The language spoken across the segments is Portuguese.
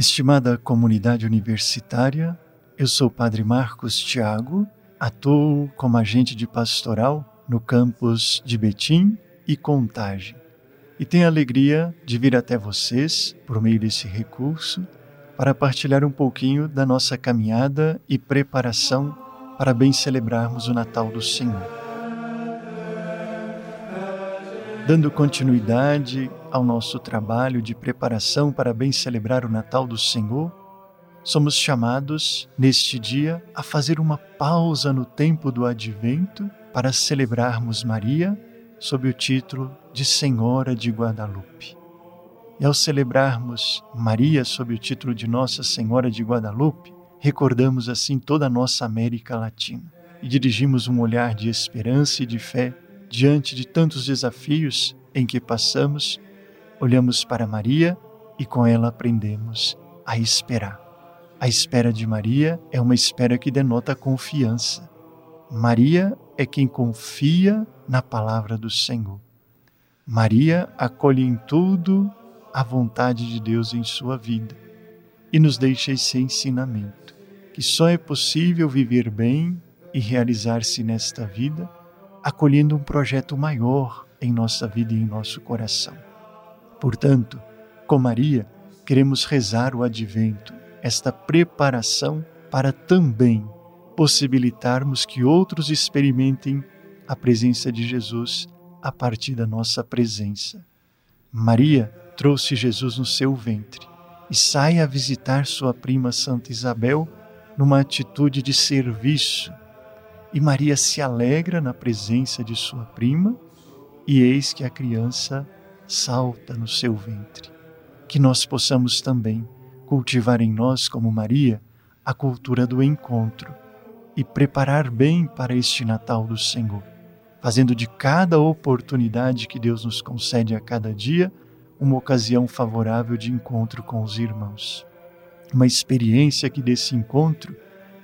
Estimada comunidade universitária, eu sou o Padre Marcos Tiago, atuo como agente de pastoral no campus de Betim e Contagem. E tenho a alegria de vir até vocês, por meio desse recurso, para partilhar um pouquinho da nossa caminhada e preparação para bem celebrarmos o Natal do Senhor. Dando continuidade ao nosso trabalho de preparação para bem celebrar o Natal do Senhor, somos chamados, neste dia, a fazer uma pausa no tempo do advento para celebrarmos Maria sob o título de Senhora de Guadalupe. E ao celebrarmos Maria sob o título de Nossa Senhora de Guadalupe, recordamos assim toda a nossa América Latina e dirigimos um olhar de esperança e de fé diante de tantos desafios em que passamos olhamos para Maria e com ela aprendemos a esperar. A espera de Maria é uma espera que denota confiança. Maria é quem confia na palavra do Senhor. Maria acolhe em tudo a vontade de Deus em sua vida e nos deixa esse ensinamento que só é possível viver bem e realizar-se nesta vida acolhendo um projeto maior em nossa vida e em nosso coração. Portanto, com Maria, queremos rezar o advento, esta preparação para também possibilitarmos que outros experimentem a presença de Jesus a partir da nossa presença. Maria trouxe Jesus no seu ventre e sai a visitar sua prima Santa Isabel numa atitude de serviço. E Maria se alegra na presença de sua prima, e eis que a criança salta no seu ventre. Que nós possamos também cultivar em nós, como Maria, a cultura do encontro e preparar bem para este Natal do Senhor, fazendo de cada oportunidade que Deus nos concede a cada dia uma ocasião favorável de encontro com os irmãos. Uma experiência que desse encontro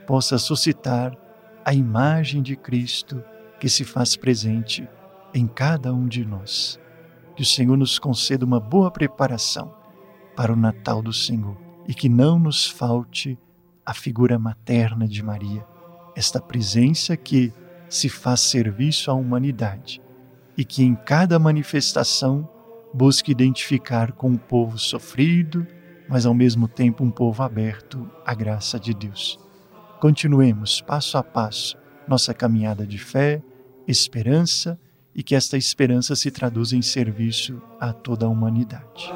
possa suscitar a imagem de Cristo que se faz presente em cada um de nós que o Senhor nos conceda uma boa preparação para o Natal do Senhor e que não nos falte a figura materna de Maria, esta presença que se faz serviço à humanidade e que em cada manifestação busque identificar com um povo sofrido, mas ao mesmo tempo um povo aberto à graça de Deus. Continuemos passo a passo nossa caminhada de fé, esperança e que esta esperança se traduza em serviço a toda a humanidade.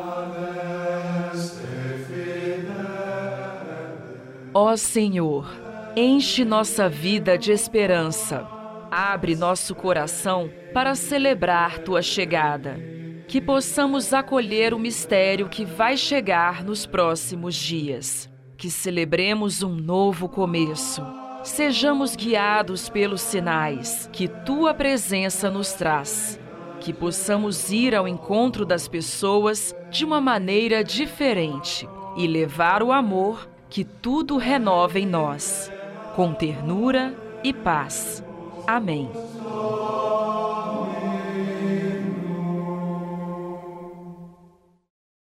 Ó Senhor, enche nossa vida de esperança. Abre nosso coração para celebrar tua chegada. Que possamos acolher o mistério que vai chegar nos próximos dias. Que celebremos um novo começo Sejamos guiados pelos sinais que tua presença nos traz. Que possamos ir ao encontro das pessoas de uma maneira diferente e levar o amor que tudo renova em nós, com ternura e paz. Amém.